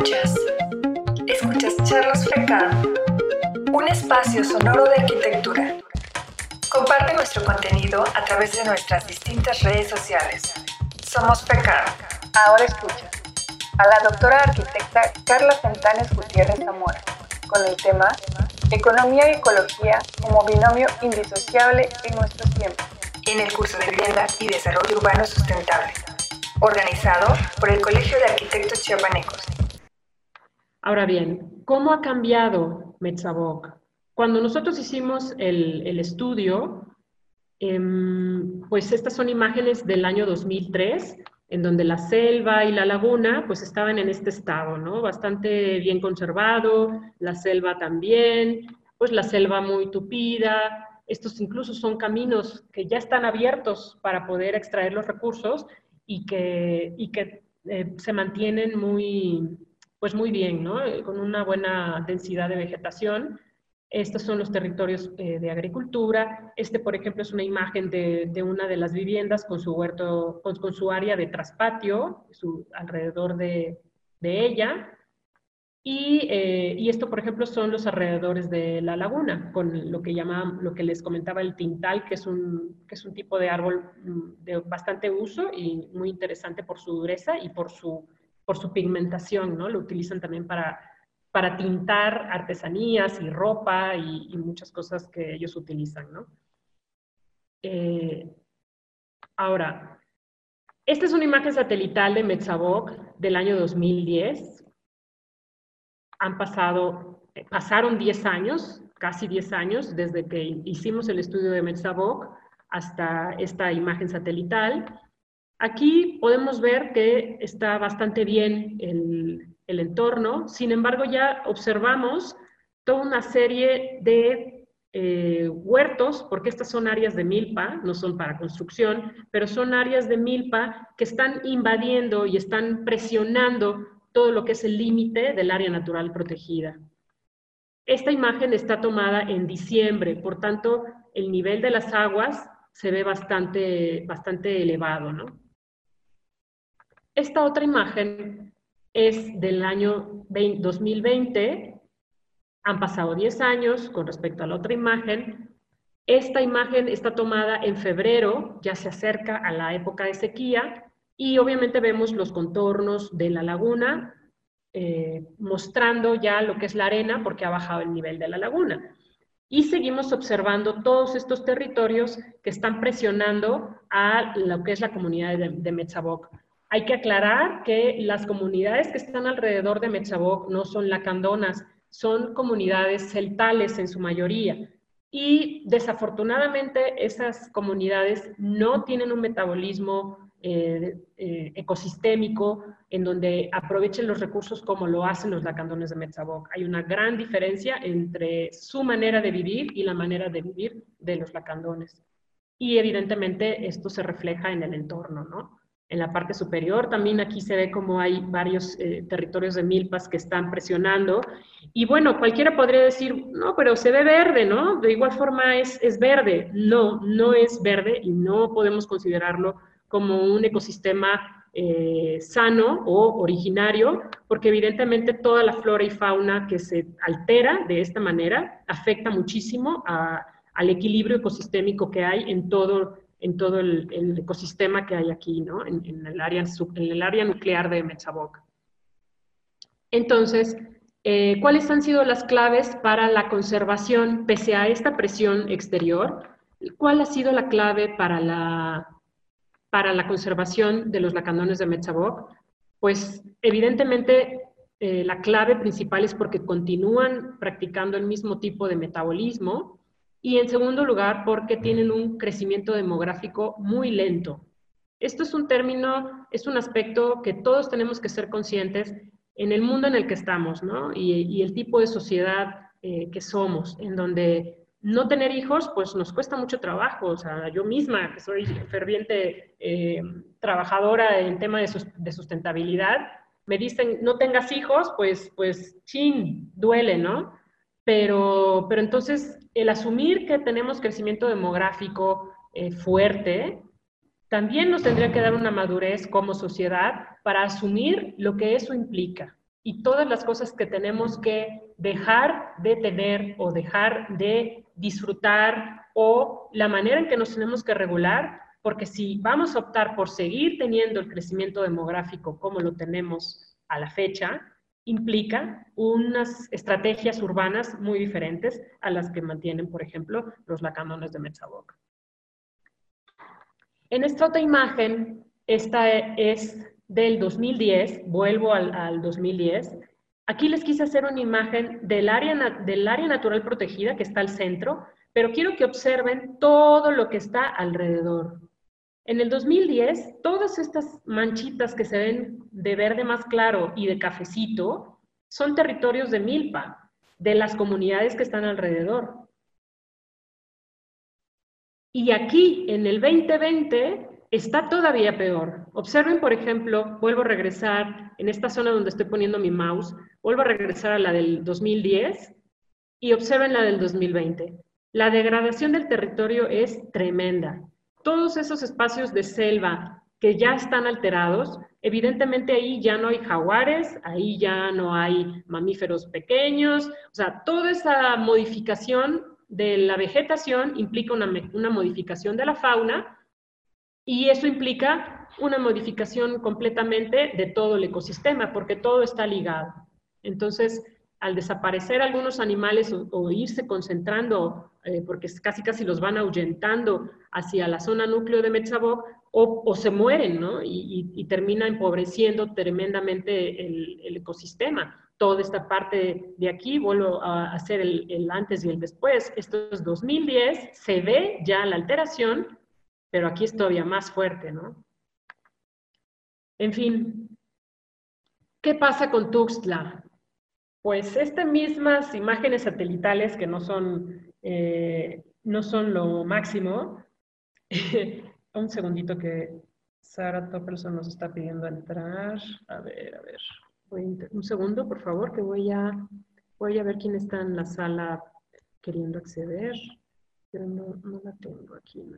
escuchas? Escuchas Charlas FECAM, un espacio sonoro de arquitectura. Comparte nuestro contenido a través de nuestras distintas redes sociales. Somos FECAM. Ahora escuchas a la doctora arquitecta Carla Fentanes Gutiérrez Zamora con el tema Economía y Ecología como binomio indisociable en nuestros tiempos. En el curso de Vivienda y Desarrollo Urbano Sustentable organizado por el Colegio de Arquitectos Chiapanecos. Ahora bien, ¿cómo ha cambiado Metzaboc? Cuando nosotros hicimos el, estudio, em, pues estas son imágenes del año 2003, en donde la selva y la laguna pues estaban en este estado, ¿no? Bastante bien conservado, la selva también, pues la selva muy tupida, estos incluso son caminos que ya están abiertos para poder extraer los recursos y que, y que eh, se mantienen muy, pues muy bien, ¿no? Eh, con una buena densidad de vegetación. Estos son los territorios eh, de agricultura. Este, por ejemplo, es una imagen de, de una de las viviendas con su huerto, con, su área de traspatio, su, alrededor de, de ella. Eh, y, esto, por ejemplo, son los alrededores de la laguna, con lo que llama, lo que les comentaba el tintal, que es un, que es un tipo de árbol mm, de bastante uso y muy interesante por su dureza y por su, por su pigmentación, ¿no? Lo utilizan también para, para tintar artesanías y ropa y, muchas cosas que ellos utilizan, ¿no? Eh, ahora, esta es una imagen satelital de Metzaboc del año 2010 han pasado, eh, pasaron 10 años, casi 10 años, desde que hicimos el estudio de Metzaboc hasta esta imagen satelital. Aquí podemos ver que está bastante bien el, entorno, sin embargo ya observamos toda una serie de eh, huertos, porque estas son áreas de milpa, no son para construcción, pero son áreas de milpa que están invadiendo y están presionando todo lo que es el límite del área natural protegida. Esta imagen está tomada en diciembre, por tanto, el nivel de las aguas se ve bastante, bastante elevado. ¿no? Esta otra imagen es del año 2020, han pasado 10 años con respecto a la otra imagen. Esta imagen está tomada en febrero, ya se acerca a la época de sequía, y obviamente vemos los contornos de la laguna, eh, mostrando ya lo que es la arena porque ha bajado el nivel de la laguna. Y seguimos observando todos estos territorios que están presionando a lo que es la comunidad de, de Hay que aclarar que las comunidades que están alrededor de Metzaboc no son lacandonas, son comunidades celtales en su mayoría. Y desafortunadamente esas comunidades no tienen un metabolismo eh, eh, ecosistémico en donde aprovechen los recursos como lo hacen los lacandones de Metzaboc. Hay una gran diferencia entre su manera de vivir y la manera de vivir de los lacandones. Y evidentemente esto se refleja en el entorno, ¿no? En la parte superior también aquí se ve como hay varios eh, territorios de milpas que están presionando. Y bueno, cualquiera podría decir, no, pero se ve verde, ¿no? De igual forma es, es verde. No, no es verde y no podemos considerarlo como un ecosistema eh, sano o originario, porque evidentemente toda la flora y fauna que se altera de esta manera afecta muchísimo al equilibrio ecosistémico que hay en todo, en todo el, ecosistema que hay aquí, ¿no? en, el área, en el área nuclear de Metzaboc. Entonces, eh, ¿cuáles han sido las claves para la conservación pese a esta presión exterior? ¿Cuál ha sido la clave para la para la conservación de los lacandones de Metzaboc? Pues evidentemente eh, la clave principal es porque continúan practicando el mismo tipo de metabolismo y en segundo lugar porque tienen un crecimiento demográfico muy lento. Esto es un término, es un aspecto que todos tenemos que ser conscientes en el mundo en el que estamos, ¿no? Y, el tipo de sociedad eh, que somos, en donde no tener hijos, pues nos cuesta mucho trabajo. O sea, yo misma, que soy ferviente eh, trabajadora en tema de, sustentabilidad, me dicen, no tengas hijos, pues, pues, chin, duele, ¿no? Pero, pero entonces, el asumir que tenemos crecimiento demográfico eh, fuerte, también nos tendría que dar una madurez como sociedad para asumir lo que eso implica. y todas las cosas que tenemos que dejar de tener o dejar de disfrutar o la manera en que nos tenemos que regular, porque si vamos a optar por seguir teniendo el crecimiento demográfico como lo tenemos a la fecha, implica unas estrategias urbanas muy diferentes a las que mantienen, por ejemplo, los lacanones de Metzaboc. En esta otra imagen, esta es del 2010, vuelvo al, 2010. Aquí les quise hacer una imagen del área, del área natural protegida que está al centro, pero quiero que observen todo lo que está alrededor. En el 2010, todas estas manchitas que se ven de verde más claro y de cafecito son territorios de milpa, de las comunidades que están alrededor. Y aquí, en el 2020, está todavía peor. Observen, por ejemplo, vuelvo a regresar en esta zona donde estoy poniendo mi mouse, vuelvo a regresar a la del 2010 y observen la del 2020. La degradación del territorio es tremenda. Todos esos espacios de selva que ya están alterados, evidentemente ahí ya no hay jaguares, ahí ya no hay mamíferos pequeños, o sea, toda esa modificación de la vegetación implica una, una modificación de la fauna y eso implica una modificación completamente de todo el ecosistema, porque todo está ligado. Entonces, al desaparecer algunos animales o, irse concentrando, eh, porque casi casi los van ahuyentando hacia la zona núcleo de Metzaboc, o, se mueren, ¿no? Y, termina empobreciendo tremendamente el, ecosistema. Toda esta parte de aquí, vuelvo a hacer el, el antes y el después, esto es 2010, se ve ya la alteración, pero aquí es todavía más fuerte, ¿no? En fin, ¿qué pasa con Tuxtla? Pues estas mismas imágenes satelitales que no son, eh, no son lo máximo. Un segundito que Sara Topperson nos está pidiendo entrar. A ver, a ver. un segundo, por favor, que voy a, voy a ver quién está en la sala queriendo acceder. Pero no, no la tengo aquí.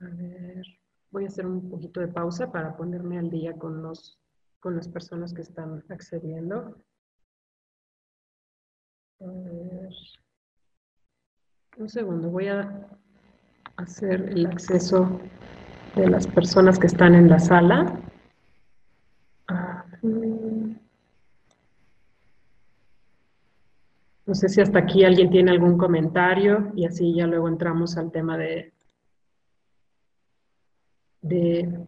A ver, voy a hacer un poquito de pausa para ponerme al día con, los, con las personas que están accediendo. A ver. Un segundo, voy a hacer el acceso de las personas que están en la sala. Ah, mm. No sé si hasta aquí alguien tiene algún comentario y así ya luego entramos al tema de, de,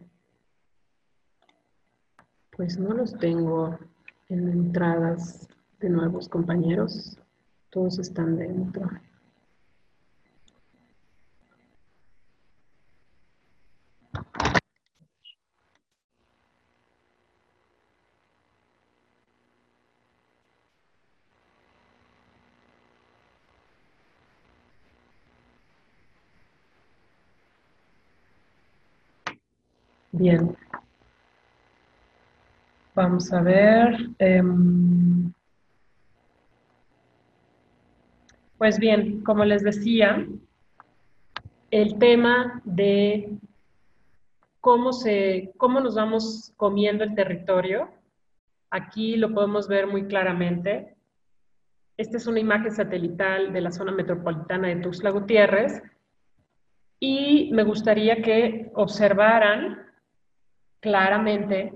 pues no los tengo en entradas de nuevos compañeros, todos están dentro. Bien. Vamos a ver. Em, pues bien, como les decía, el tema de cómo, se, cómo nos vamos comiendo el territorio, aquí lo podemos ver muy claramente. Esta es una imagen satelital de la zona metropolitana de Tuxtla Gutiérrez y me gustaría que observaran claramente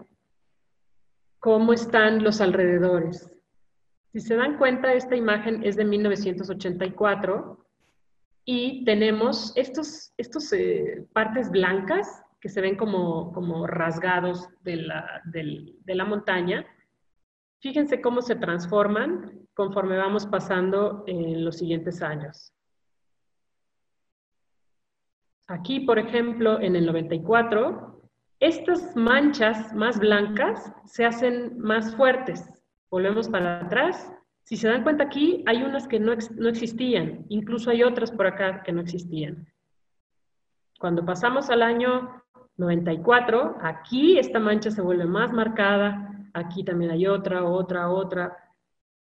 cómo están los alrededores. Si se dan cuenta, esta imagen es de 1984 y tenemos estos, estos eh, partes blancas que se ven como, como rasgados de la, de la montaña. Fíjense cómo se transforman conforme vamos pasando en los siguientes años. Aquí, por ejemplo, en el 94, estas manchas más blancas se hacen más fuertes. Volvemos para atrás. Si se dan cuenta aquí, hay unas que no, no existían, incluso hay otras por acá que no existían. Cuando pasamos al año 94, aquí esta mancha se vuelve más marcada, aquí también hay otra, otra, otra.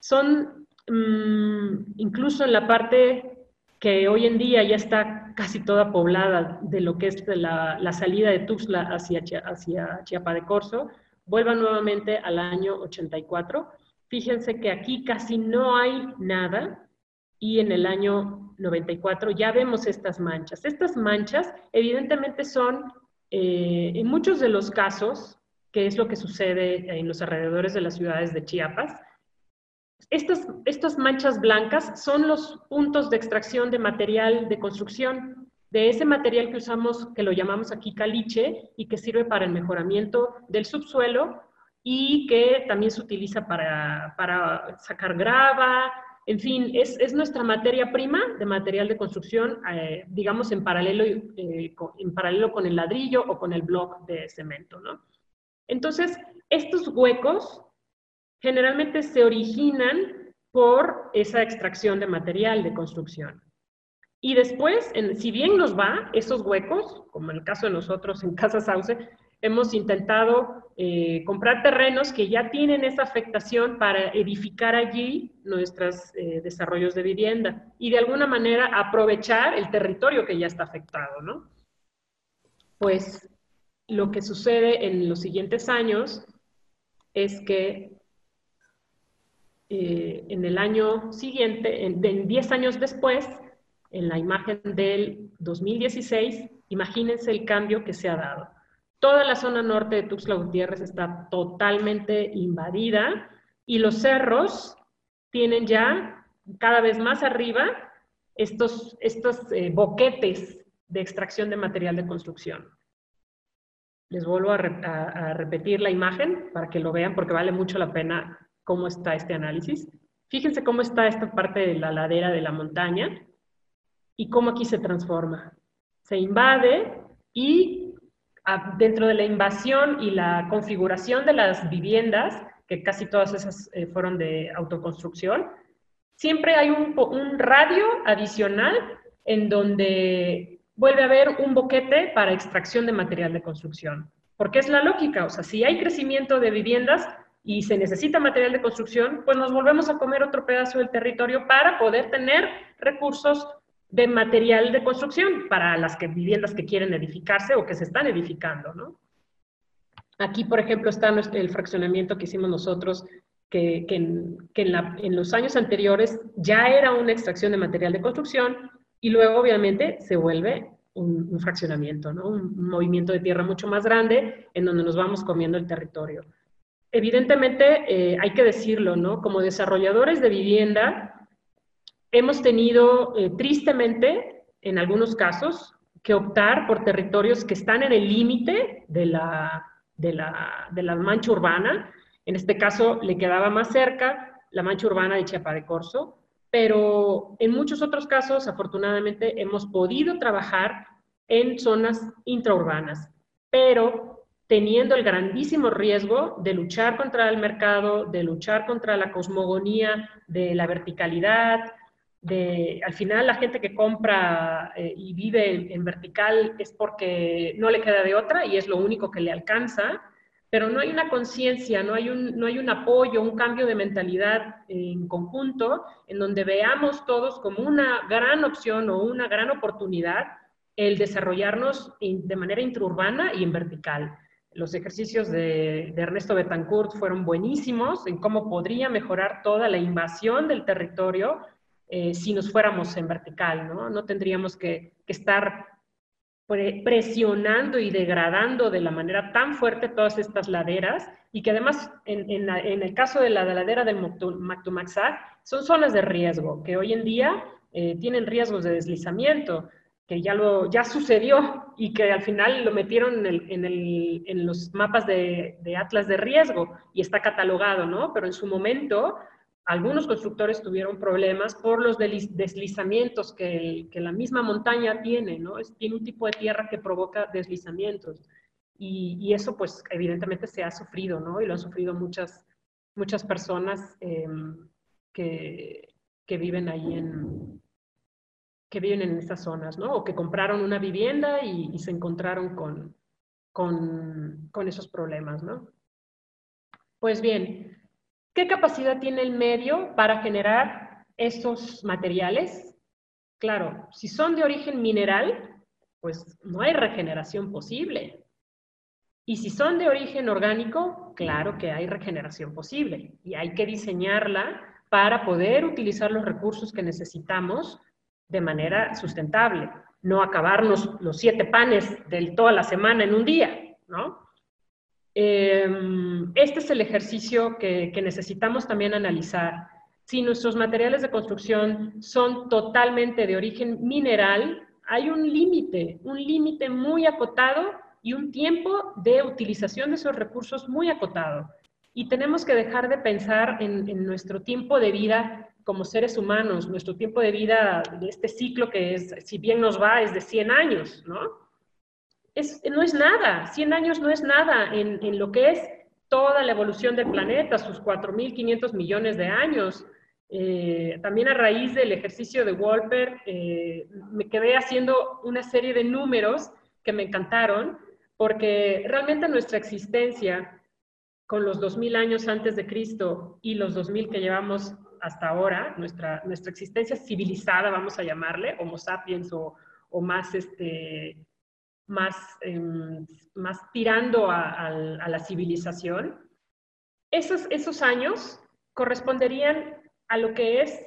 Son, mm, incluso en la parte que hoy en día ya está casi toda poblada de lo que es la, salida de Tuxtla hacia, hacia Chiapa de Corzo, vuelvan nuevamente al año 84. Fíjense que aquí casi no hay nada y en el año 94 ya vemos estas manchas. Estas manchas evidentemente son, eh, en muchos de los casos, que es lo que sucede en los alrededores de las ciudades de Chiapas, estas, estas manchas blancas son los puntos de extracción de material de construcción, de ese material que usamos, que lo llamamos aquí caliche, y que sirve para el mejoramiento del subsuelo y que también se utiliza para, para sacar grava, en fin, es, es, nuestra materia prima de material de construcción, eh, digamos, en paralelo, eh, con, en paralelo con el ladrillo o con el block de cemento, ¿no? Entonces, estos huecos generalmente se originan por esa extracción de material de construcción. Y después, si bien nos va, esos huecos, como en el caso de nosotros en Casa Sauce, hemos intentado eh, comprar terrenos que ya tienen esa afectación para edificar allí nuestros eh, desarrollos de vivienda y de alguna manera aprovechar el territorio que ya está afectado, ¿no? Pues lo que sucede en los siguientes años es que eh, en el año siguiente, en, 10 años después, en la imagen del 2016, imagínense el cambio que se ha dado. Toda la zona norte de Tuxtla Gutiérrez está totalmente invadida y los cerros tienen ya cada vez más arriba estos, estos eh, boquetes de extracción de material de construcción. Les vuelvo a, a, repetir la imagen para que lo vean porque vale mucho la pena cómo está este análisis. Fíjense cómo está esta parte de la ladera de la montaña y cómo aquí se transforma. Se invade y dentro de la invasión y la configuración de las viviendas, que casi todas esas eh, fueron de autoconstrucción, siempre hay un, un radio adicional en donde vuelve a haber un boquete para extracción de material de construcción. Porque es la lógica, o sea, si hay crecimiento de viviendas, y se necesita material de construcción, pues nos volvemos a comer otro pedazo del territorio para poder tener recursos de material de construcción para las viviendas que quieren edificarse o que se están edificando, ¿no? Aquí, por ejemplo, está el fraccionamiento que hicimos nosotros, que, que, en, los años anteriores ya era una extracción de material de construcción y luego, obviamente, se vuelve un, fraccionamiento, ¿no? Un, un movimiento de tierra mucho más grande en donde nos vamos comiendo el territorio evidentemente eh, hay que decirlo, ¿no? Como desarrolladores de vivienda, hemos tenido eh, tristemente, en algunos casos, que optar por territorios que están en el límite de la, de, la, de la mancha urbana. En este caso, le quedaba más cerca la mancha urbana de Chiapa de Corzo, pero en muchos otros casos, afortunadamente, hemos podido trabajar en zonas intraurbanas, pero teniendo el grandísimo riesgo de luchar contra el mercado, de luchar contra la cosmogonía, de la verticalidad, de, al final la gente que compra eh, y vive en, vertical es porque no le queda de otra y es lo único que le alcanza, pero no hay una conciencia, no, hay un, no hay un apoyo, un cambio de mentalidad en conjunto en donde veamos todos como una gran opción o una gran oportunidad el desarrollarnos de manera intraurbana y en vertical. Los ejercicios de, Ernesto Betancourt fueron buenísimos en cómo podría mejorar toda la invasión del territorio eh, si nos fuéramos en vertical, ¿no? No tendríamos que, estar presionando y degradando de la manera tan fuerte todas estas laderas y que además en, el caso de la ladera del Mactumaxá son zonas de riesgo que hoy en día eh, tienen riesgos de deslizamiento que ya, lo, ya sucedió y que al final lo metieron en, el, en, los mapas de, de, Atlas de riesgo y está catalogado, ¿no? Pero en su momento algunos constructores tuvieron problemas por los deslizamientos que, que la misma montaña tiene, ¿no? Es, tiene un tipo de tierra que provoca deslizamientos. Y, y, eso pues evidentemente se ha sufrido, ¿no? Y lo han sufrido muchas, muchas personas em, que, que viven ahí en, que viven en estas zonas, ¿no? O que compraron una vivienda y, se encontraron con, con, con, esos problemas, ¿no? Pues bien, ¿qué capacidad tiene el medio para generar estos materiales? Claro, si son de origen mineral, pues no hay regeneración posible. Y si son de origen orgánico, claro que hay regeneración posible y hay que diseñarla para poder utilizar los recursos que necesitamos de manera sustentable, no acabarnos los siete panes de toda la semana en un día, ¿no? Em, este es el ejercicio que, necesitamos también analizar. Si nuestros materiales de construcción son totalmente de origen mineral, hay un límite, un límite muy acotado y un tiempo de utilización de esos recursos muy acotado. Y tenemos que dejar de pensar en, nuestro tiempo de vida como seres humanos, nuestro tiempo de vida de este ciclo que es, si bien nos va, es de 100 años, ¿no? Es, no es nada, 100 años no es nada en, en lo que es toda la evolución del planeta, sus 4.500 millones de años. Eh, también a raíz del ejercicio de Wolper, eh, me quedé haciendo una serie de números que me encantaron porque realmente nuestra existencia con los 2000 años antes de Cristo y los 2000 que llevamos hasta ahora, nuestra, nuestra existencia civilizada, vamos a llamarle, Homo sapiens o, o más, este, más, em, más tirando a, a, la civilización, esos, esos años corresponderían a lo que es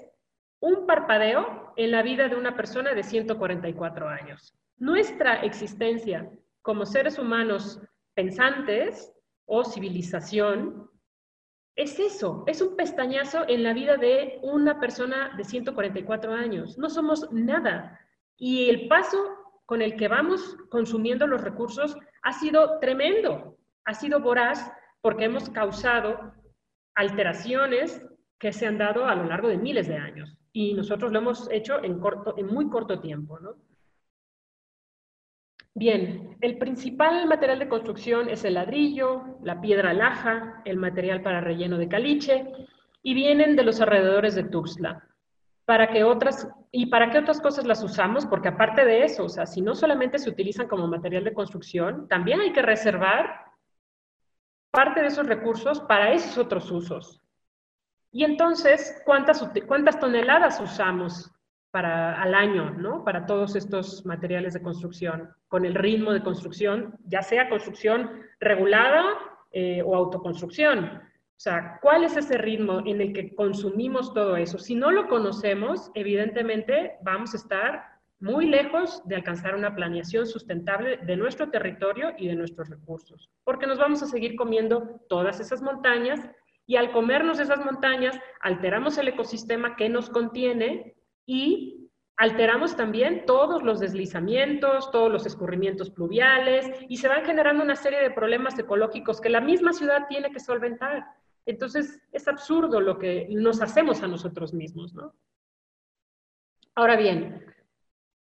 un parpadeo en la vida de una persona de 144 años. Nuestra existencia como seres humanos pensantes o civilización, es eso, es un pestañazo en la vida de una persona de 144 años. No somos nada. Y el paso con el que vamos consumiendo los recursos ha sido tremendo, ha sido voraz porque hemos causado alteraciones que se han dado a lo largo de miles de años. Y nosotros lo hemos hecho en, muy corto tiempo. ¿no? Bien, el principal material de construcción es el ladrillo, la piedra laja, el material para relleno de caliche y vienen de los alrededores de Tuxtla. Para que otras, ¿Y para qué otras cosas las usamos? Porque aparte de eso, o sea, si no solamente se utilizan como material de construcción, también hay que reservar parte de esos recursos para esos otros usos. Y entonces, ¿cuántas, cuántas toneladas usamos para, al año, ¿no? Para todos estos materiales de construcción, con el ritmo de construcción, ya sea construcción regulada eh, o autoconstrucción. O sea, ¿cuál es ese ritmo en el que consumimos todo eso? Si no lo conocemos, evidentemente vamos a estar muy lejos de alcanzar una planeación sustentable de nuestro territorio y de nuestros recursos, porque nos vamos a seguir comiendo todas esas montañas y al comernos esas montañas alteramos el ecosistema que nos contiene y alteramos también todos los deslizamientos, todos los escurrimientos pluviales y se van generando una serie de problemas ecológicos que la misma ciudad tiene que solventar. Entonces, es absurdo lo que nos hacemos a nosotros mismos, ¿no? Ahora bien,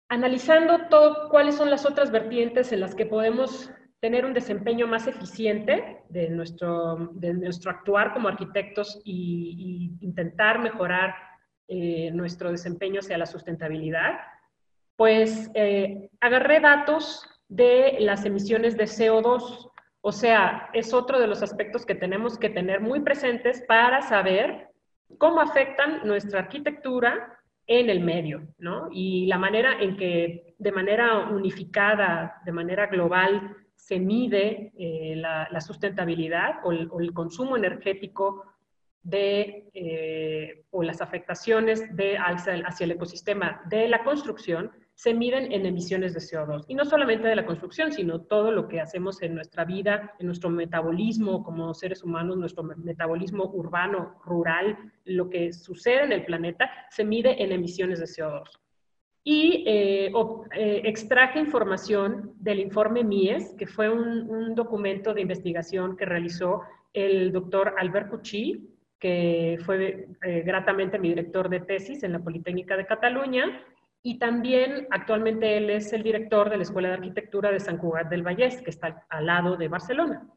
analizando todo, cuáles son las otras vertientes en las que podemos tener un desempeño más eficiente de nuestro, de nuestro actuar como arquitectos y, intentar mejorar eh, nuestro desempeño hacia la sustentabilidad, pues eh, agarré datos de las emisiones de CO2. O sea, es otro de los aspectos que tenemos que tener muy presentes para saber cómo afectan nuestra arquitectura en el medio, ¿no? Y la manera en que de manera unificada, de manera global, se mide eh, la, sustentabilidad o el, consumo energético de, eh, o las afectaciones de, hacia, hacia el ecosistema de la construcción se miden en emisiones de CO2. Y no solamente de la construcción, sino todo lo que hacemos en nuestra vida, en nuestro metabolismo como seres humanos, nuestro metabolismo urbano, rural, lo que sucede en el planeta, se mide en emisiones de CO2. Y eh, eh, extraje información del informe MIES, que fue un, documento de investigación que realizó el doctor Albert Cucci, que fue eh, gratamente mi director de tesis en la Politécnica de Cataluña, y también actualmente él es el director de la Escuela de Arquitectura de San Cugat del Vallés, que está al lado de Barcelona.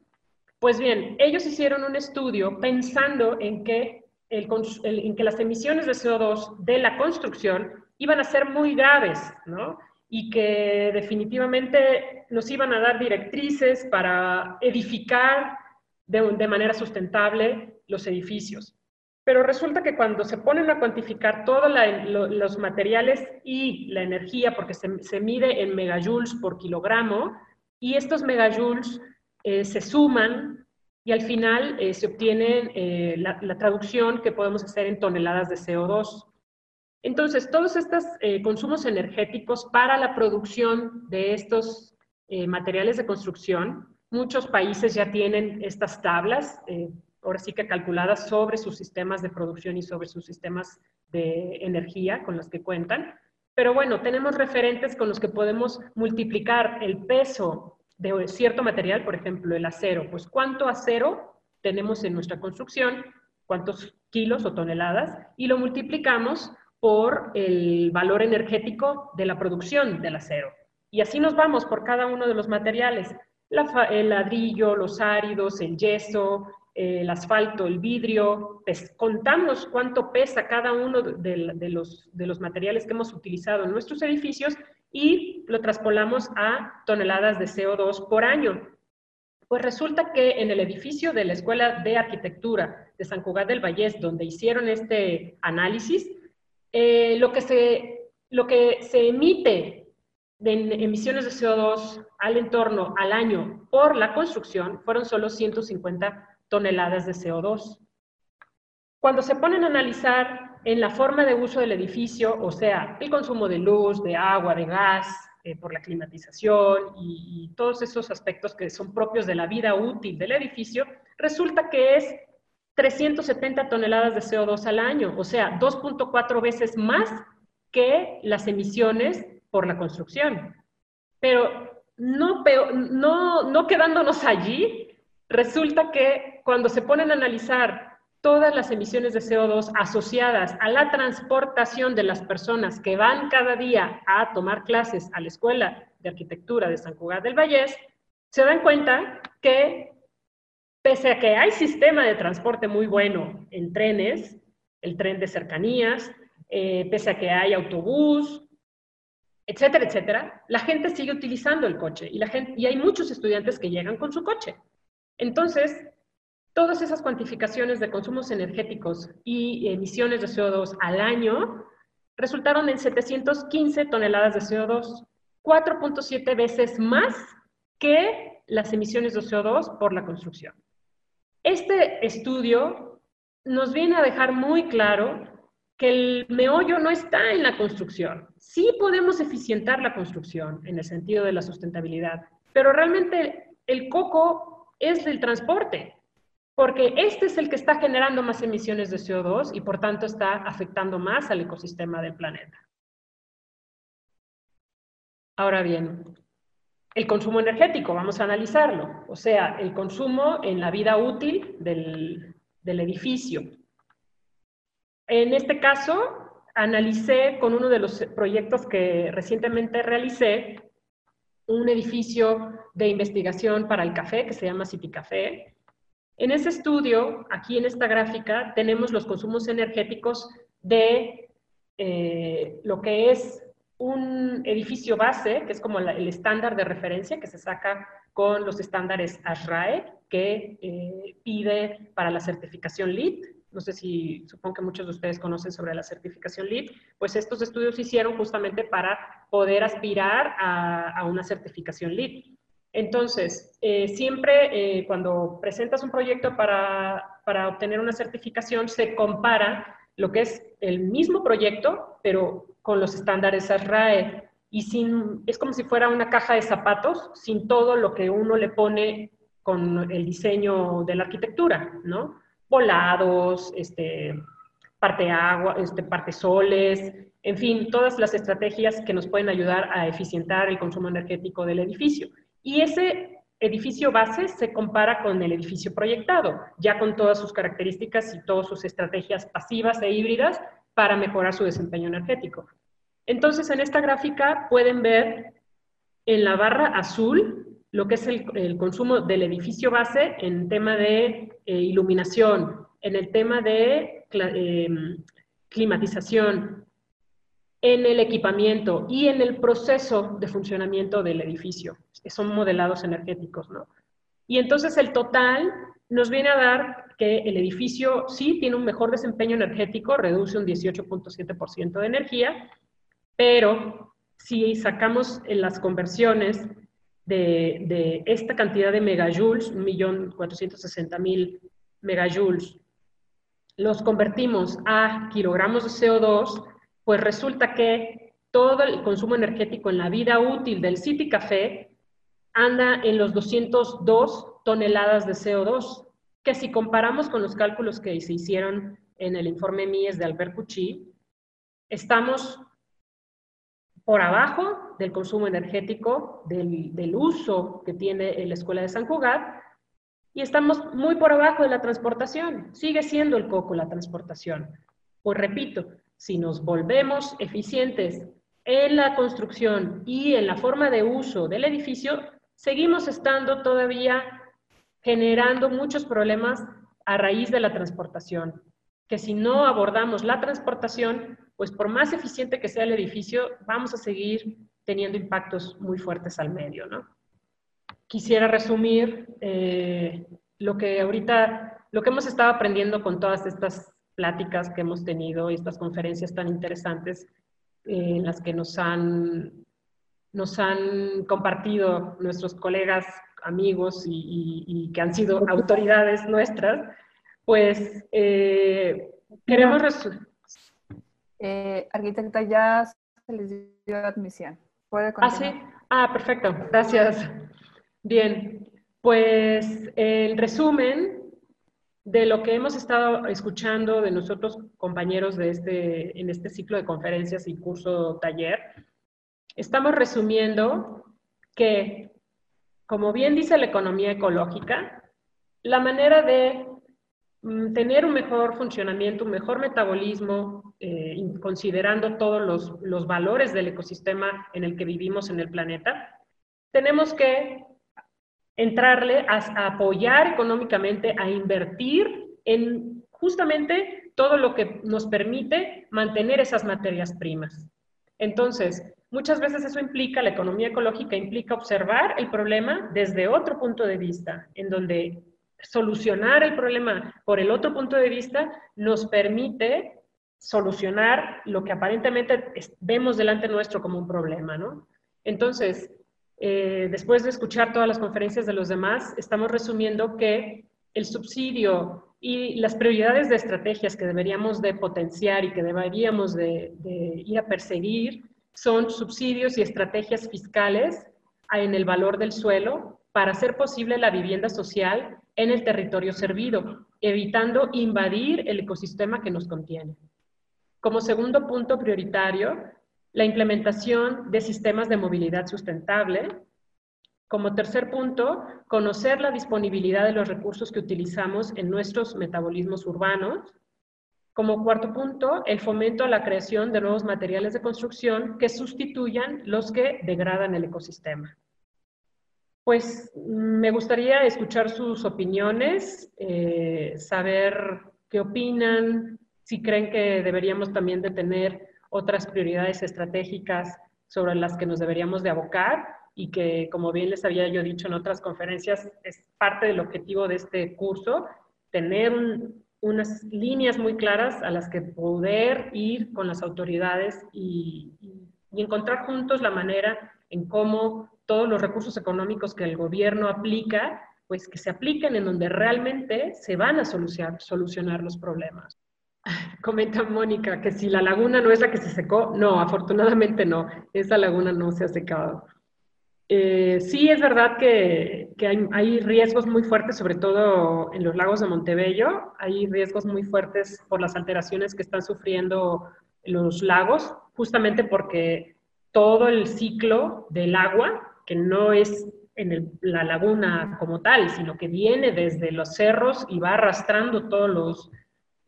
Pues bien, ellos hicieron un estudio pensando en que, el, en que las emisiones de CO2 de la construcción iban a ser muy graves, ¿no? Y que definitivamente nos iban a dar directrices para edificar de, de manera sustentable los edificios. Pero resulta que cuando se ponen a cuantificar todos los materiales y la energía, porque se, se, mide en megajoules por kilogramo, y estos megajoules eh, se suman y al final eh, se obtiene eh, la, traducción que podemos hacer en toneladas de CO2. Entonces, todos estos consumos energéticos para la producción de estos materiales de construcción, muchos países ya tienen estas tablas, ahora sí que calculadas sobre sus sistemas de producción y sobre sus sistemas de energía con los que cuentan. Pero bueno, tenemos referentes con los que podemos multiplicar el peso de cierto material, por ejemplo, el acero. Pues cuánto acero tenemos en nuestra construcción, cuántos kilos o toneladas, y lo multiplicamos por el valor energético de la producción del acero. Y así nos vamos por cada uno de los materiales. el ladrillo, los áridos, el yeso, el asfalto, el vidrio, pues, contamos cuánto pesa cada uno de, los, de los materiales que hemos utilizado en nuestros edificios y lo traspolamos a toneladas de CO2 por año. Pues resulta que en el edificio de la Escuela de Arquitectura de San Cugat del Vallés, donde hicieron este análisis, eh, lo, que se, lo que se emite de emisiones de CO2 al entorno al año por la construcción fueron solo 150 toneladas de CO2. Cuando se ponen a analizar en la forma de uso del edificio, o sea, el consumo de luz, de agua, de gas, eh, por la climatización y, todos esos aspectos que son propios de la vida útil del edificio, resulta que es 370 toneladas de CO2 al año, o sea, 2.4 veces más que las emisiones por la construcción. Pero no, no, no quedándonos allí, resulta que cuando se ponen a analizar todas las emisiones de CO2 asociadas a la transportación de las personas que van cada día a tomar clases a la Escuela de Arquitectura de San Cugat del Vallés, se dan cuenta que pese a que hay sistema de transporte muy bueno en trenes, el tren de cercanías, eh, pese a que hay autobús, etcétera, etcétera, la gente sigue utilizando el coche y, la gente, y hay muchos estudiantes que llegan con su coche. Entonces, todas esas cuantificaciones de consumos energéticos y emisiones de CO2 al año resultaron en 715 toneladas de CO2, 4.7 veces más que las emisiones de CO2 por la construcción. Este estudio nos viene a dejar muy claro que el meollo no está en la construcción. Sí podemos eficientar la construcción en el sentido de la sustentabilidad, pero realmente el coco es del transporte, porque este es el que está generando más emisiones de CO2 y por tanto está afectando más al ecosistema del planeta. Ahora bien, el consumo energético, vamos a analizarlo, o sea, el consumo en la vida útil del, del edificio. En este caso, analicé con uno de los proyectos que recientemente realicé un edificio de investigación para el café que se llama City Café. En ese estudio, aquí en esta gráfica, tenemos los consumos energéticos de eh, lo que es un edificio base, que es como el estándar de referencia que se saca con los estándares ASRAE, que eh, pide para la certificación LEED, no sé si supongo que muchos de ustedes conocen sobre la certificación LEED, pues estos estudios se hicieron justamente para poder aspirar a, una certificación LEED. Entonces, eh, siempre eh, cuando presentas un proyecto para, para, obtener una certificación, se compara lo que es el mismo proyecto, pero con los estándares ASRAE. Y sin, es como si fuera una caja de zapatos, sin todo lo que uno le pone con el diseño de la arquitectura, ¿no? Volados, este, parte agua, este, parte soles, en fin, todas las estrategias que nos pueden ayudar a eficientar el consumo energético del edificio. Y ese edificio base se compara con el edificio proyectado, ya con todas sus características y todas sus estrategias pasivas e híbridas para mejorar su desempeño energético. Entonces, en esta gráfica pueden ver en la barra azul lo que es el, consumo del edificio base en tema de eh, iluminación, en el tema de em, climatización, en el equipamiento y en el proceso de funcionamiento del edificio, son modelados energéticos, ¿no? Y entonces el total nos viene a dar que el edificio sí tiene un mejor desempeño energético, reduce un 18.7% de energía, pero si sacamos en las conversiones de, esta cantidad de megajoules, 1.460.000 megajoules, los convertimos a kilogramos de CO2, pues resulta que todo el consumo energético en la vida útil del City Café anda en los 202 toneladas de CO2, que si comparamos con los cálculos que se hicieron en el informe MIES de Albert Cucci, estamos por abajo del consumo energético, del, uso que tiene la Escuela de San Cugat, y estamos muy por abajo de la transportación. Sigue siendo el coco la transportación. Pues repito, si nos volvemos eficientes en la construcción y en la forma de uso del edificio, seguimos estando todavía generando muchos problemas a raíz de la transportación, que si no abordamos la transportación, pues por más eficiente que sea el edificio, vamos a seguir teniendo impactos muy fuertes al medio, ¿no? Quisiera resumir eh, lo que ahorita, lo que hemos estado aprendiendo con todas estas pláticas que hemos tenido y estas conferencias tan interesantes eh, en las que nos han, nos han compartido nuestros colegas, amigos y, que han sido autoridades nuestras, pues eh, queremos... Eh, arquitecta, ya se les dio admisión. ¿Puede continuar? Ah, sí. Ah, perfecto. Gracias. Bien. Pues en resumen, de lo que hemos estado escuchando de nosotros compañeros de este, en este ciclo de conferencias y curso taller, estamos resumiendo que, como bien dice la economía ecológica, la manera de tener un mejor funcionamiento, un mejor metabolismo, eh, considerando todos los, los valores del ecosistema en el que vivimos en el planeta, tenemos que entrarle a, apoyar económicamente, a invertir en justamente todo lo que nos permite mantener esas materias primas. Entonces, muchas veces eso implica, la economía ecológica implica observar el problema desde otro punto de vista, en donde solucionar el problema por el otro punto de vista nos permite solucionar lo que aparentemente vemos delante nuestro como un problema, ¿no? Entonces, eh, después de escuchar todas las conferencias de los demás, estamos resumiendo que el subsidio y las prioridades de estrategias que deberíamos de potenciar y que deberíamos de, ir a perseguir son subsidios y estrategias fiscales en el valor del suelo para hacer posible la vivienda social en el territorio servido, evitando invadir el ecosistema que nos contiene. Como segundo punto prioritario, la implementación de sistemas de movilidad sustentable. Como tercer punto, conocer la disponibilidad de los recursos que utilizamos en nuestros metabolismos urbanos. Como cuarto punto, el fomento a la creación de nuevos materiales de construcción que sustituyan los que degradan el ecosistema. Pues me gustaría escuchar sus opiniones, eh, saber qué opinan, si creen que deberíamos también de tener otras prioridades estratégicas sobre las que nos deberíamos de abocar y que, como bien les había yo dicho en otras conferencias, es parte del objetivo de este curso, tener unas líneas muy claras a las que poder ir con las autoridades y encontrar juntos la manera en cómo todos los recursos económicos que el gobierno aplica, pues que se apliquen en donde realmente se van a solucionar, los problemas. Comenta Mónica que si la laguna no es la que se secó, no, afortunadamente no, esa laguna no se ha secado. Eh, sí es verdad que, hay, riesgos muy fuertes, sobre todo en los lagos de Montebello, hay riesgos muy fuertes por las alteraciones que están sufriendo los lagos, justamente porque todo el ciclo del agua, que no es en la laguna como tal, sino que viene desde los cerros y va arrastrando todos los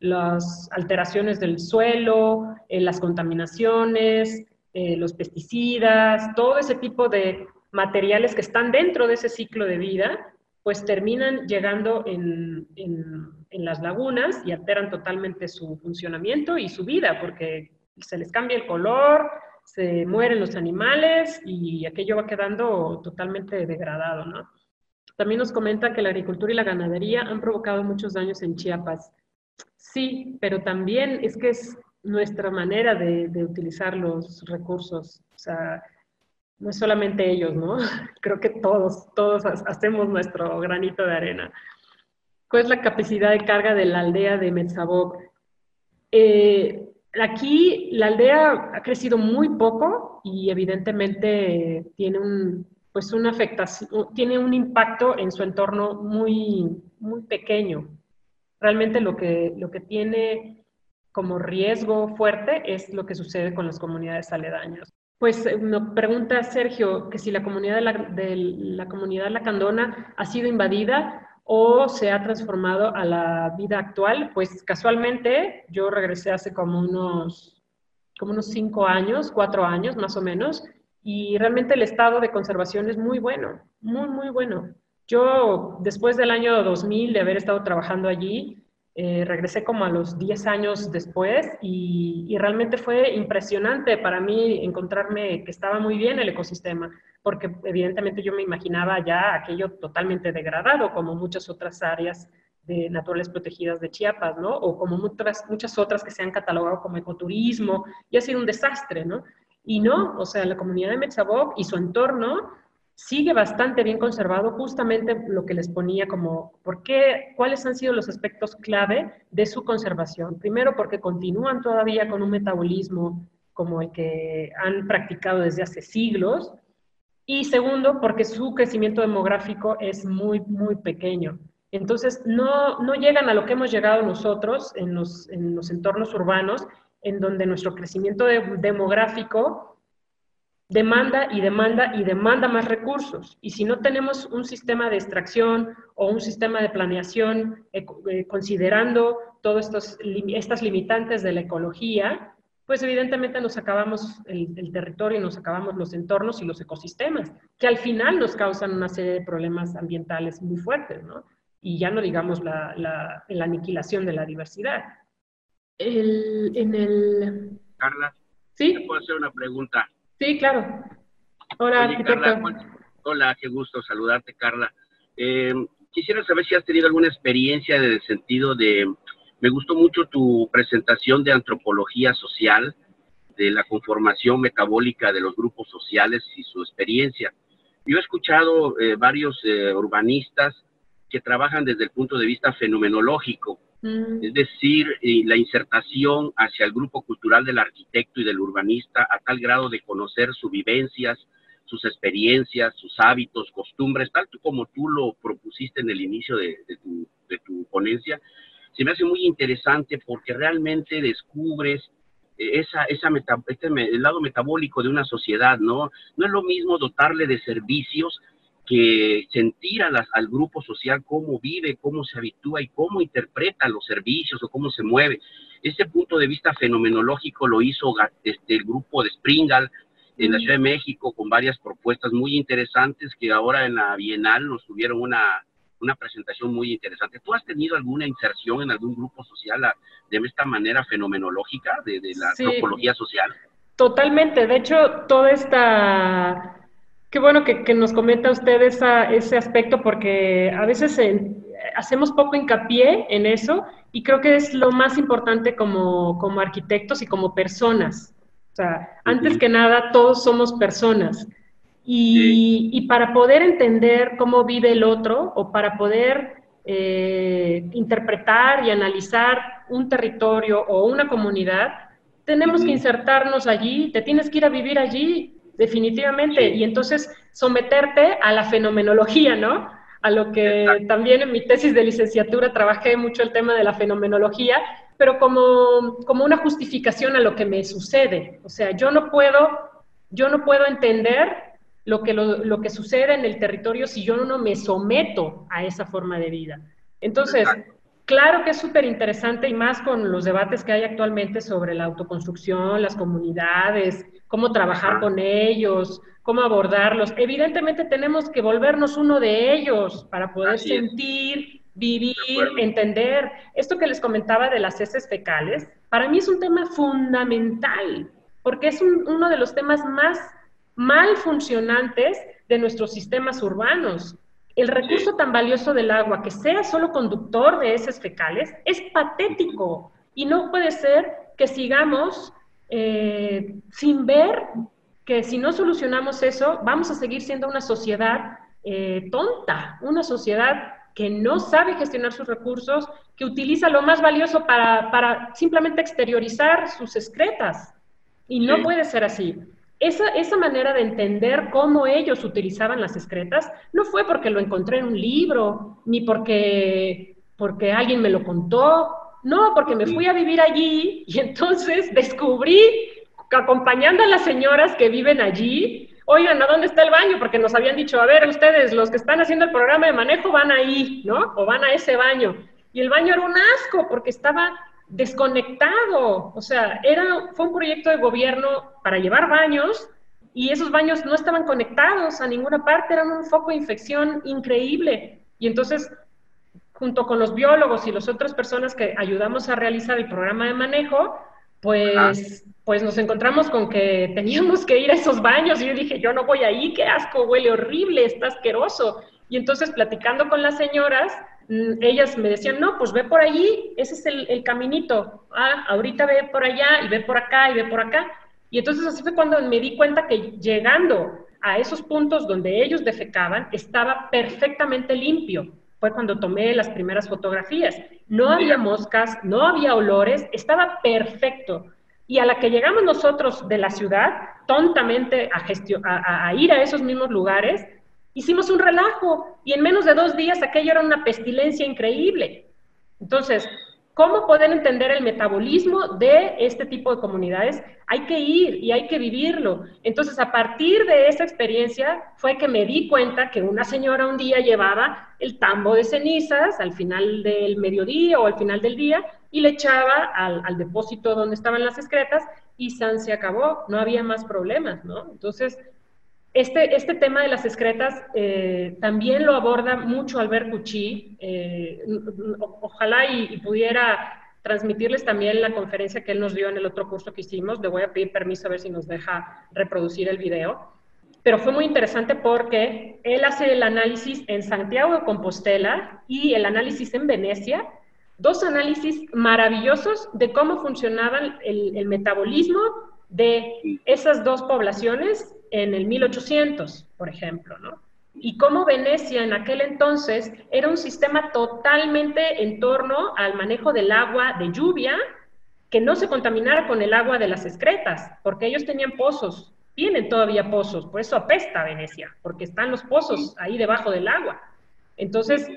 las alteraciones del suelo, eh, las contaminaciones, eh, los pesticidas, todo ese tipo de materiales que están dentro de ese ciclo de vida, pues terminan llegando en, en, las lagunas y alteran totalmente su funcionamiento y su vida, porque se les cambia el color, se mueren los animales y aquello va quedando totalmente degradado, ¿no? También nos comenta que la agricultura y la ganadería han provocado muchos daños en Chiapas. Sí, pero también es que es nuestra manera de, utilizar los recursos. O sea, no es solamente ellos, ¿no? Creo que todos, todos hacemos nuestro granito de arena. ¿Cuál es la capacidad de carga de la aldea de Metzabok? Eh, aquí la aldea ha crecido muy poco y evidentemente tiene un, pues una afectación, tiene un impacto en su entorno muy, muy pequeño. Realmente lo que, lo que tiene como riesgo fuerte es lo que sucede con las comunidades aledañas. Pues nos eh, pregunta Sergio que si la comunidad de la, de la comunidad lacandona ha sido invadida o se ha transformado a la vida actual. Pues casualmente yo regresé hace como unos, como unos cinco años, cuatro años más o menos, y realmente el estado de conservación es muy bueno, muy, muy bueno. Yo, después del año 2000 de haber estado trabajando allí, eh, regresé como a los 10 años después y, realmente fue impresionante para mí encontrarme que estaba muy bien el ecosistema, porque evidentemente yo me imaginaba ya aquello totalmente degradado, como muchas otras áreas de naturales protegidas de Chiapas, ¿no? O como muchas, muchas otras que se han catalogado como ecoturismo, y ha sido un desastre, ¿no? Y no, o sea, la comunidad de Metzaboc y su entorno sigue bastante bien conservado, justamente lo que les ponía como, ¿por qué? ¿Cuáles han sido los aspectos clave de su conservación? Primero, porque continúan todavía con un metabolismo como el que han practicado desde hace siglos. Y segundo, porque su crecimiento demográfico es muy, muy pequeño. Entonces, no, no llegan a lo que hemos llegado nosotros en los, en los entornos urbanos en donde nuestro crecimiento demográfico demanda y demanda y demanda más recursos. Y si no tenemos un sistema de extracción o un sistema de planeación eh, eh, considerando todas estas limitantes de la ecología, pues evidentemente nos acabamos el, el, territorio, nos acabamos los entornos y los ecosistemas, que al final nos causan una serie de problemas ambientales muy fuertes, ¿no? Y ya no digamos la, la, la aniquilación de la diversidad el, en el... Carla, ¿Sí? ¿te puedo hacer una pregunta? Sí, claro. Hola, arquitecto. hola, qué gusto saludarte, Carla. Eh, quisiera saber si has tenido alguna experiencia en el sentido de... Me gustó mucho tu presentación de antropología social, de la conformación metabólica de los grupos sociales y su experiencia. Yo he escuchado eh, varios eh, urbanistas que trabajan desde el punto de vista fenomenológico, Es decir, eh, la insertación hacia el grupo cultural del arquitecto y del urbanista a tal grado de conocer sus vivencias, sus experiencias, sus hábitos, costumbres, tal como tú lo propusiste en el inicio de, tu, ponencia, se me hace muy interesante porque realmente descubres eh, esa, esa este, el lado metabólico de una sociedad, ¿no? No es lo mismo dotarle de servicios que sentir al grupo social cómo vive, cómo se habitúa y cómo interpreta los servicios o cómo se mueve. Ese punto de vista fenomenológico lo hizo este, el grupo de Springal en la Ciudad de México con varias propuestas muy interesantes que ahora en la Bienal nos tuvieron una, una presentación muy interesante. ¿Tú has tenido alguna inserción en algún grupo social de esta manera fenomenológica de, la antropología social? Totalmente. De hecho, toda esta Qué bueno que, nos comenta usted ese aspecto porque a veces hacemos poco hincapié en eso y creo que es lo más importante como, como arquitectos y como personas. O sea, antes que nada, todos somos personas. Y, y, para poder entender cómo vive el otro o para poder eh, interpretar y analizar un territorio o una comunidad, tenemos que insertarnos allí, te tienes que ir a vivir allí definitivamente. Y entonces someterte a la fenomenología, ¿no? A lo que también en mi tesis de licenciatura trabajé mucho el tema de la fenomenología, pero como, como una justificación a lo que me sucede. O sea, yo no puedo, yo no puedo entender lo que, lo, lo que sucede en el territorio si yo no me someto a esa forma de vida. Entonces, claro que es súper interesante y más con los debates que hay actualmente sobre la autoconstrucción, las comunidades, cómo trabajar con ellos, cómo abordarlos. Evidentemente tenemos que volvernos uno de ellos para poder sentir, vivir, entender. Esto que les comentaba de las heces fecales, para mí es un tema fundamental, porque es uno de los temas más mal funcionantes de nuestros sistemas urbanos. El recurso tan valioso del agua, que sea solo conductor de heces fecales, es patético y no puede ser que sigamos eh, sin ver que si no solucionamos eso, vamos a seguir siendo una sociedad eh, tonta, una sociedad que no sabe gestionar sus recursos, que utiliza lo más valioso para, simplemente exteriorizar sus excretas. Y no puede ser así. Esa, esa, manera de entender cómo ellos utilizaban las excretas no fue porque lo encontré en un libro, ni porque, porque alguien me lo contó, no, porque me fui a vivir allí y entonces descubrí, acompañando a las señoras que viven allí, oigan, ¿a dónde está el baño? Porque nos habían dicho, a ver, ustedes, los que están haciendo el programa de manejo van ahí, ¿no? O van a ese baño. Y el baño era un asco porque estaba desconectado. O sea, era, fue un proyecto de gobierno para llevar baños y esos baños no estaban conectados a ninguna parte, eran un foco de infección increíble. Y entonces, junto con los biólogos y las otras personas que ayudamos a realizar el programa de manejo, pues, pues nos encontramos con que teníamos que ir a esos baños y yo dije, yo no voy ahí, qué asco, huele horrible, está asqueroso. Y entonces platicando con las señoras, ellas me decían, no, pues ve por allí, ese es el, el, caminito. Ah, ahorita ve por allá y ve por acá y ve por acá. Y entonces así fue cuando me di cuenta que llegando a esos puntos donde ellos defecaban, estaba perfectamente limpio fue cuando tomé las primeras fotografías. No había moscas, no había olores, estaba perfecto. Y a la que llegamos nosotros de la ciudad, tontamente a, a, ir a esos mismos lugares, hicimos un relajo y en menos de dos días aquello era una pestilencia increíble. Entonces, ¿Cómo pueden entender el metabolismo de este tipo de comunidades? Hay que ir y hay que vivirlo. Entonces, a partir de esa experiencia fue que me di cuenta que una señora un día llevaba el tambo de cenizas al final del mediodía o al final del día y le echaba al, depósito donde estaban las excretas y San se acabó, no había más problemas, ¿no? Entonces, este, este, tema de las excretas eh, también lo aborda mucho Albert Cucci. Eh, ojalá y, pudiera transmitirles también la conferencia que él nos dio en el otro curso que hicimos. Le voy a pedir permiso a ver si nos deja reproducir el video. Pero fue muy interesante porque él hace el análisis en Santiago de Compostela y el análisis en Venecia. Dos análisis maravillosos de cómo funcionaba el metabolismo de esas dos poblaciones en el 1800, por ejemplo, ¿no? Y cómo Venecia en aquel entonces era un sistema totalmente en torno al manejo del agua de lluvia, que no se contaminara con el agua de las excretas, porque ellos tenían pozos, tienen todavía pozos, por eso apesta Venecia, porque están los pozos ahí debajo del agua. Entonces,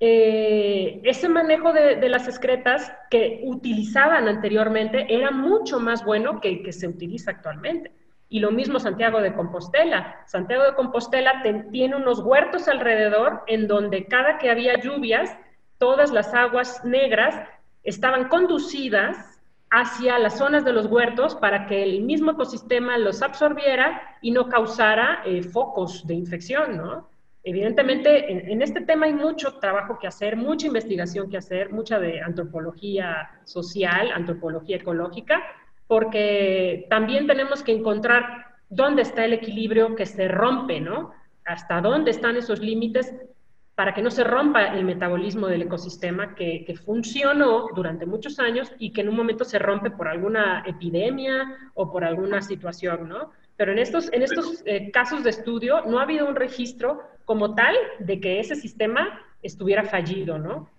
eh, ese manejo de, de, las excretas que utilizaban anteriormente era mucho más bueno que el que se utiliza actualmente. Y lo mismo Santiago de Compostela. Santiago de Compostela tiene unos huertos alrededor en donde cada que había lluvias, todas las aguas negras estaban conducidas hacia las zonas de los huertos para que el mismo ecosistema los absorbiera y no causara eh, focos de infección, ¿no? Evidentemente, en, en, este tema hay mucho trabajo que hacer, mucha investigación que hacer, mucha de antropología social, antropología ecológica, porque también tenemos que encontrar dónde está el equilibrio que se rompe, ¿no? Hasta dónde están esos límites para que no se rompa el metabolismo del ecosistema que, funcionó durante muchos años y que en un momento se rompe por alguna epidemia o por alguna situación, ¿no? Pero en estos, en estos eh, casos de estudio no ha habido un registro como tal de que ese sistema estuviera fallido, ¿no?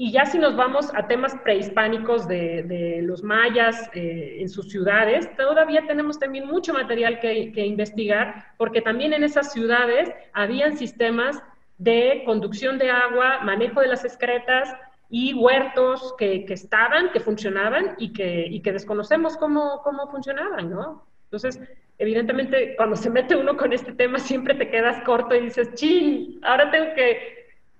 Y ya si nos vamos a temas prehispánicos de, los mayas eh, en sus ciudades, todavía tenemos también mucho material que, investigar, porque también en esas ciudades habían sistemas de conducción de agua, manejo de las excretas y huertos que, estaban, que funcionaban y que, y que desconocemos cómo, cómo funcionaban, ¿no? Entonces, evidentemente, cuando se mete uno con este tema, siempre te quedas corto y dices, chin, ahora tengo que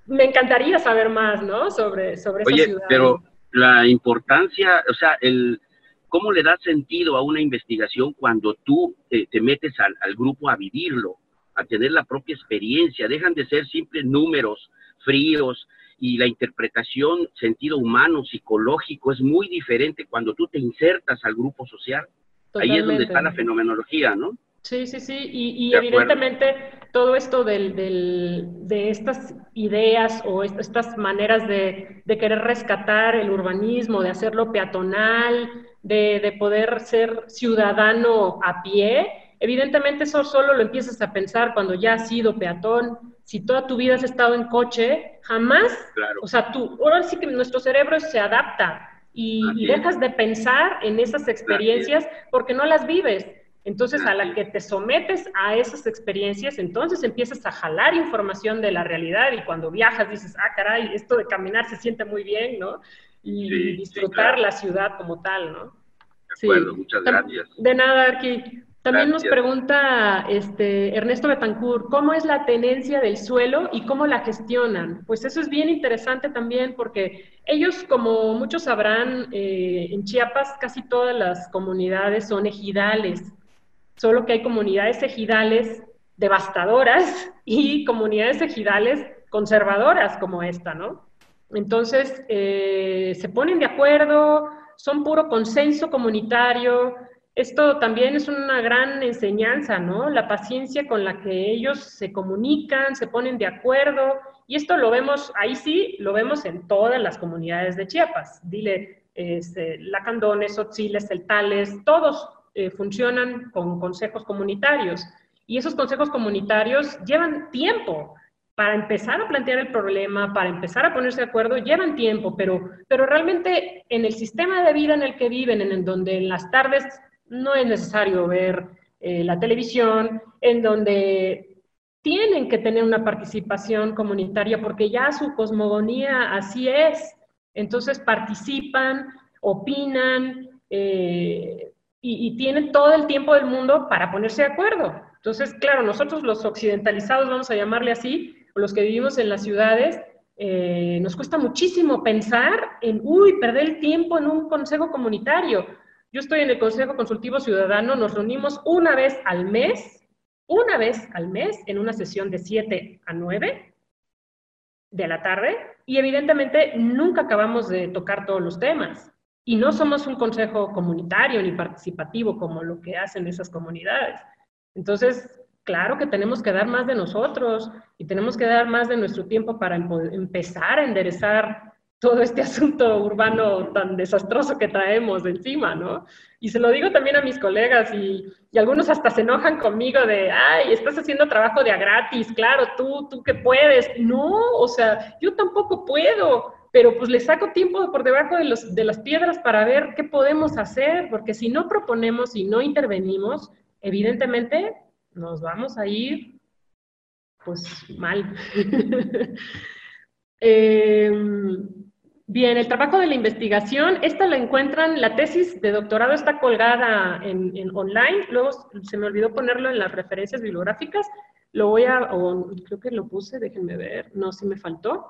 me encantaría saber más, ¿no? Sobre, sobre Oye, esa pero la importancia, o sea, el cómo le da sentido a una investigación cuando tú te, metes al, al, grupo a vivirlo, a tener la propia experiencia, dejan de ser simples números fríos y la interpretación, sentido humano, psicológico, es muy diferente cuando tú te insertas al grupo social. Ahí es donde está la fenomenología, ¿no? Sí, sí, sí, y, evidentemente todo esto del, de estas ideas o estas maneras de, querer rescatar el urbanismo, de hacerlo peatonal, de, poder ser ciudadano a pie, Evidentemente eso solo lo empiezas a pensar cuando ya has sido peatón, si toda tu vida has estado en coche, jamás, o sea, tú, ahora sí que nuestro cerebro se adapta y, dejas de pensar en esas experiencias porque no las vives. Entonces, a la que te sometes a esas experiencias, entonces empiezas a jalar información de la realidad y cuando viajas dices, ah, caray, esto de caminar se siente muy bien, ¿no? Y disfrutar la ciudad como tal, ¿no? De acuerdo, muchas gracias. De nada, aquí. También nos pregunta este, Ernesto Betancourt, ¿cómo es la tenencia del suelo y cómo la gestionan? Pues eso es bien interesante también porque ellos, como muchos sabrán, eh, en Chiapas casi todas las comunidades son ejidales, solo que hay comunidades ejidales devastadoras y comunidades ejidales conservadoras como esta, ¿no? Entonces, eh, se ponen de acuerdo, son puro consenso comunitario, esto también es una gran enseñanza, ¿no? La paciencia con la que ellos se comunican, se ponen de acuerdo, y esto lo vemos, ahí sí, lo vemos en todas las comunidades de Chiapas. Dile, este, Lacandones, Otziles, Celtales, todos eh, funcionan con consejos comunitarios. Y esos consejos comunitarios llevan tiempo para empezar a plantear el problema, para empezar a ponerse de acuerdo, llevan tiempo, pero, pero realmente en el sistema de vida en el que viven, en donde en las tardes no es necesario ver eh, la televisión, en donde tienen que tener una participación comunitaria porque ya su cosmogonía así es. Entonces participan, opinan eh, y, tienen todo el tiempo del mundo para ponerse de acuerdo. Entonces, claro, nosotros los occidentalizados, vamos a llamarle así, los que vivimos en las ciudades, eh, nos cuesta muchísimo pensar en, uy, perder el tiempo en un consejo comunitario. Yo estoy en el Consejo Consultivo Ciudadano, nos reunimos una vez al mes, una vez al mes, en una sesión de 7 a 9 de la tarde, y evidentemente nunca acabamos de tocar todos los temas. Y no somos un consejo comunitario ni participativo como lo que hacen esas comunidades. Entonces, claro que tenemos que dar más de nosotros y tenemos que dar más de nuestro tiempo para empezar a enderezar todo este asunto urbano tan desastroso que traemos de encima, ¿no? Y se lo digo también a mis colegas y, algunos hasta se enojan conmigo de, ay, estás haciendo trabajo de a gratis, claro, tú, tú que puedes. No, o sea, yo tampoco puedo, pero pues le saco tiempo por debajo de, los, de las piedras para ver qué podemos hacer, porque si no proponemos y no intervenimos, evidentemente nos vamos a ir pues mal. eh, Bien, el trabajo de la investigación, esta la encuentran, la tesis de doctorado está colgada en, online, luego se me olvidó ponerlo en las referencias bibliográficas, lo voy a, o creo que lo puse, déjenme ver, no, si me faltó.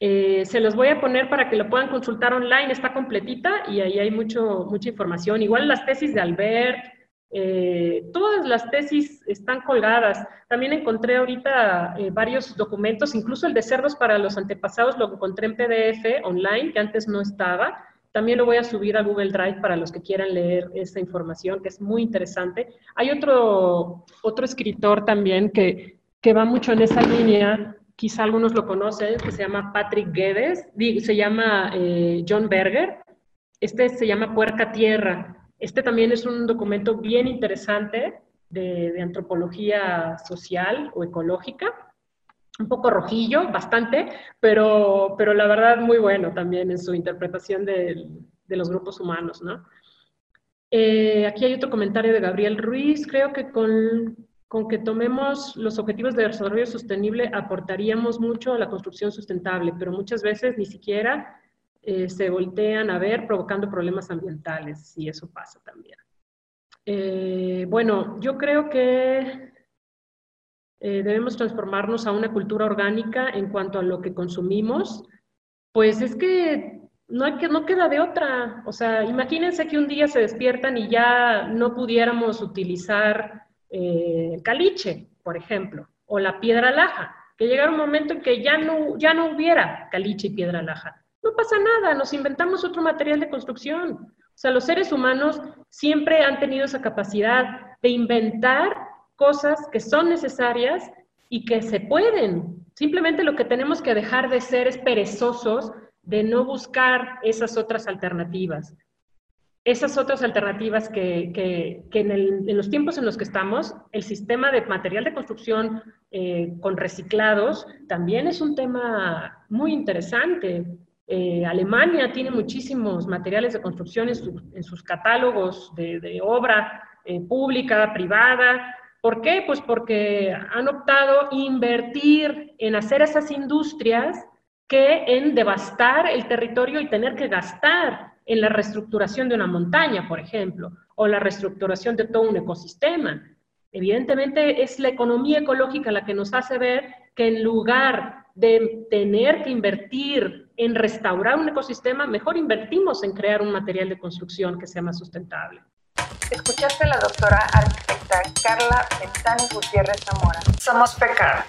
Eh, se los voy a poner para que lo puedan consultar online, está completita y ahí hay mucho, mucha información. Igual las tesis de Albert, eh, todas las tesis están colgadas. También encontré ahorita eh, varios documentos, incluso el de cerdos para los antepasados lo encontré en PDF online, que antes no estaba. También lo voy a subir a Google Drive para los que quieran leer esa información, que es muy interesante. Hay otro, otro escritor también que, que va mucho en esa línea, quizá algunos lo conocen, que se llama Patrick Guedes, se llama eh, John Berger. Este se llama Puerca Tierra este también es un documento bien interesante de, antropología social o ecológica, un poco rojillo, bastante, pero, pero la verdad muy bueno también en su interpretación de, los grupos humanos, ¿no? Eh, aquí hay otro comentario de Gabriel Ruiz, creo que con, con que tomemos los objetivos de desarrollo sostenible aportaríamos mucho a la construcción sustentable, pero muchas veces ni siquiera eh, se voltean a ver provocando problemas ambientales, y eso pasa también. Eh, bueno, yo creo que eh, debemos transformarnos a una cultura orgánica en cuanto a lo que consumimos, pues es que no, hay que, no queda de otra. O sea, imagínense que un día se despiertan y ya no pudiéramos utilizar caliche, por ejemplo, o la piedra laja, que llegara un momento en que ya no, ya no hubiera caliche y piedra laja no pasa nada, nos inventamos otro material de construcción. O sea, los seres humanos siempre han tenido esa capacidad de inventar cosas que son necesarias y que se pueden. Simplemente lo que tenemos que dejar de ser es perezosos de no buscar esas otras alternativas. Esas otras alternativas que, en, los tiempos en los que estamos, el sistema de material de construcción eh, con reciclados también es un tema muy interesante. Eh, Alemania tiene muchísimos materiales de construcción en, sus catálogos de, obra eh, pública, privada. ¿Por qué? Pues porque han optado invertir en hacer esas industrias que en devastar el territorio y tener que gastar en la reestructuración de una montaña, por ejemplo, o la reestructuración de todo un ecosistema. Evidentemente es la economía ecológica la que nos hace ver que en lugar de tener que invertir en restaurar un ecosistema, mejor invertimos en crear un material de construcción que sea más sustentable. Escuchaste a la doctora arquitecta Carla Ventani Gutiérrez Zamora. Somos PECAR.